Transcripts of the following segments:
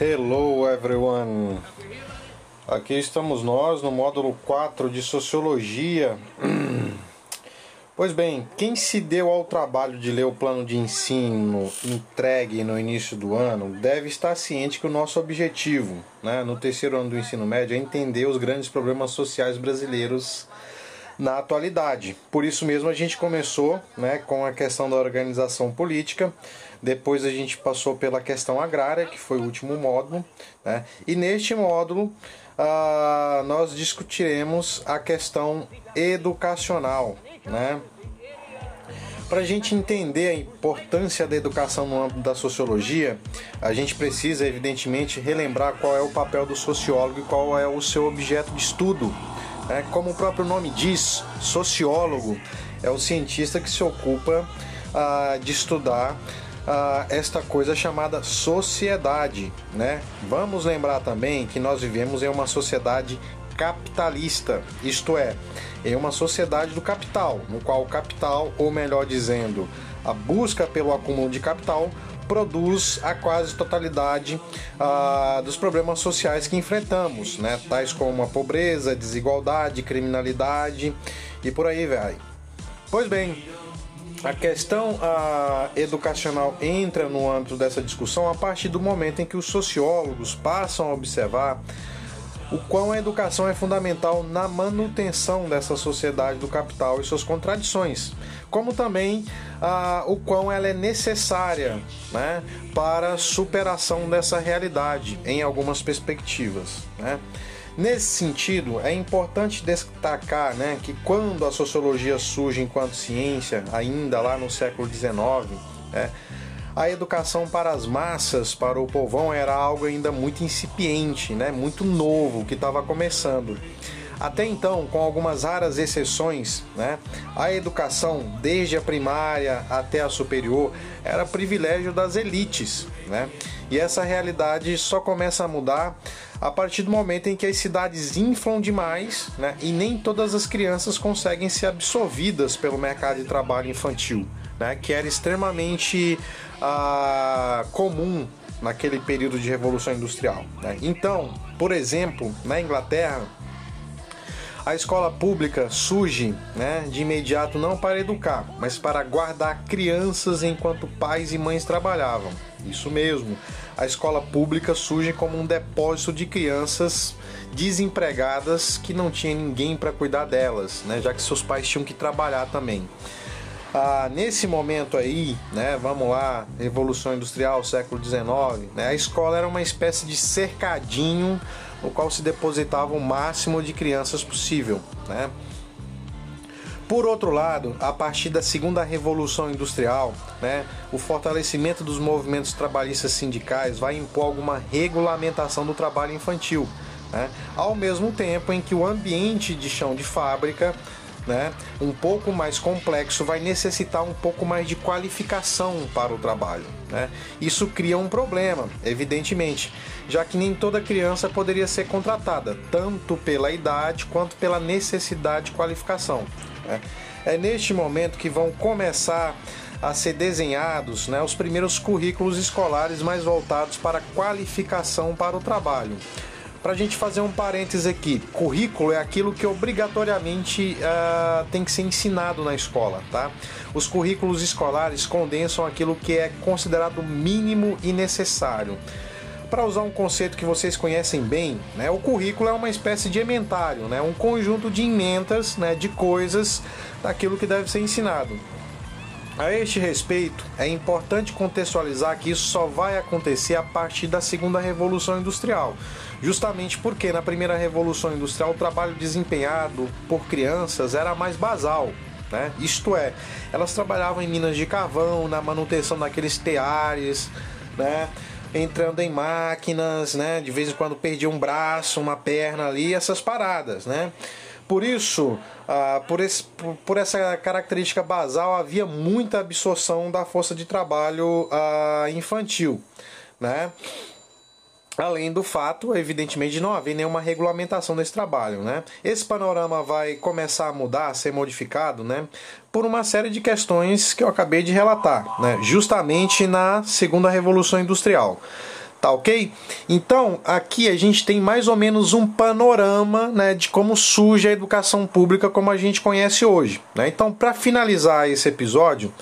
Hello everyone! Aqui estamos nós no módulo 4 de Sociologia. Pois bem, quem se deu ao trabalho de ler o plano de ensino entregue no início do ano deve estar ciente que o nosso objetivo né, no terceiro ano do ensino médio é entender os grandes problemas sociais brasileiros na atualidade. Por isso mesmo a gente começou né, com a questão da organização política, depois a gente passou pela questão agrária, que foi o último módulo, né, e neste módulo uh, nós discutiremos a questão educacional. Né? Para a gente entender a importância da educação no âmbito da sociologia, a gente precisa, evidentemente, relembrar qual é o papel do sociólogo e qual é o seu objeto de estudo é, como o próprio nome diz, sociólogo é o cientista que se ocupa ah, de estudar esta coisa chamada sociedade. Né? Vamos lembrar também que nós vivemos em uma sociedade capitalista, isto é, em uma sociedade do capital, no qual o capital, ou melhor dizendo, a busca pelo acúmulo de capital, produz a quase totalidade dos problemas sociais que enfrentamos, né? tais como a pobreza, desigualdade, criminalidade e por aí vai. Pois bem, a questão ah, educacional entra no âmbito dessa discussão a partir do momento em que os sociólogos passam a observar o quão a educação é fundamental na manutenção dessa sociedade do capital e suas contradições, como também o quão ela é necessária né, para a superação dessa realidade em algumas perspectivas. Né. Nesse sentido, é importante destacar né, que quando a sociologia surge enquanto ciência, ainda lá no século XIX, né, a educação para as massas, para o povão, era algo ainda muito incipiente, né? muito novo, que estava começando. Até então, com algumas raras exceções, né, a educação, desde a primária até a superior, era privilégio das elites. Né? E essa realidade só começa a mudar a partir do momento em que as cidades inflam demais né, e nem todas as crianças conseguem ser absorvidas pelo mercado de trabalho infantil né, que era extremamente ah, comum naquele período de revolução industrial. Né? Então, por exemplo, na Inglaterra, a escola pública surge né, de imediato não para educar, mas para guardar crianças enquanto pais e mães trabalhavam. Isso mesmo, a escola pública surge como um depósito de crianças desempregadas que não tinha ninguém para cuidar delas, né, já que seus pais tinham que trabalhar também. Ah, nesse momento aí, né, vamos lá, Revolução Industrial, século XIX, né, a escola era uma espécie de cercadinho no qual se depositava o máximo de crianças possível. Né? Por outro lado, a partir da segunda revolução industrial, né, o fortalecimento dos movimentos trabalhistas sindicais vai impor alguma regulamentação do trabalho infantil, né, ao mesmo tempo em que o ambiente de chão de fábrica né, um pouco mais complexo vai necessitar um pouco mais de qualificação para o trabalho. Né? Isso cria um problema, evidentemente, já que nem toda criança poderia ser contratada, tanto pela idade quanto pela necessidade de qualificação. Né? É neste momento que vão começar a ser desenhados né, os primeiros currículos escolares mais voltados para qualificação para o trabalho. Para a gente fazer um parênteses aqui, currículo é aquilo que obrigatoriamente uh, tem que ser ensinado na escola, tá? Os currículos escolares condensam aquilo que é considerado mínimo e necessário. Para usar um conceito que vocês conhecem bem, né, o currículo é uma espécie de ementário, né, um conjunto de ementas né, de coisas daquilo que deve ser ensinado. A este respeito, é importante contextualizar que isso só vai acontecer a partir da segunda revolução industrial, justamente porque na primeira revolução industrial o trabalho desempenhado por crianças era mais basal, né? Isto é, elas trabalhavam em minas de carvão, na manutenção daqueles teares, né? Entrando em máquinas, né? De vez em quando perdia um braço, uma perna ali, essas paradas, né? Por isso, ah, por, esse, por, por, essa característica basal, havia muita absorção da força de trabalho ah, infantil. Né? Além do fato, evidentemente, de não haver nenhuma regulamentação desse trabalho. Né? Esse panorama vai começar a mudar, a ser modificado, né? por uma série de questões que eu acabei de relatar, né? justamente na segunda Revolução Industrial. Tá ok? Então, aqui a gente tem mais ou menos um panorama né, de como surge a educação pública como a gente conhece hoje. Né? Então, para finalizar esse episódio,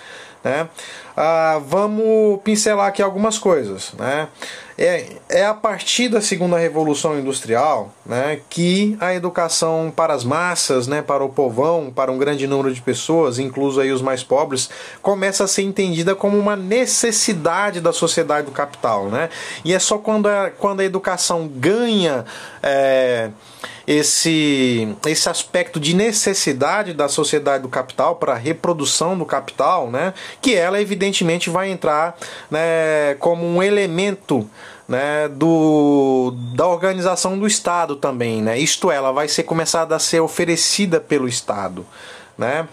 né, ah, vamos pincelar aqui algumas coisas. Né? É, é a partir da segunda revolução industrial né, que a educação para as massas, né, para o povão, para um grande número de pessoas, incluso aí os mais pobres, começa a ser entendida como uma necessidade da sociedade do capital. Né? E é só quando a, quando a educação ganha. É, esse, esse aspecto de necessidade da sociedade do capital para a reprodução do capital, né, que ela evidentemente vai entrar né, como um elemento né, do, da organização do Estado também, né? Isto é, ela vai ser começada a ser oferecida pelo Estado, né?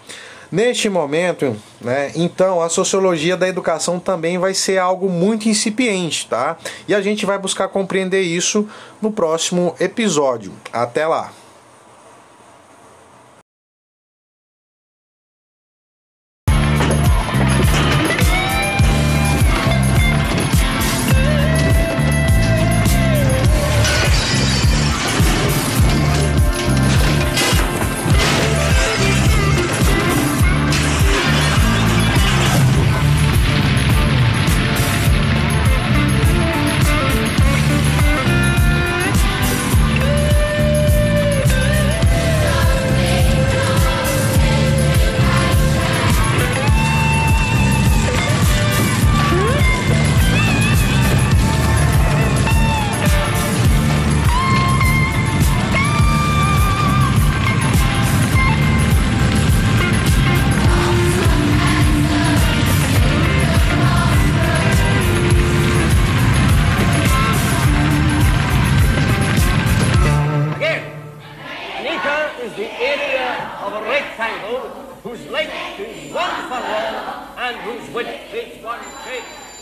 Neste momento, né, então a sociologia da educação também vai ser algo muito incipiente, tá? E a gente vai buscar compreender isso no próximo episódio. Até lá! Take one, take.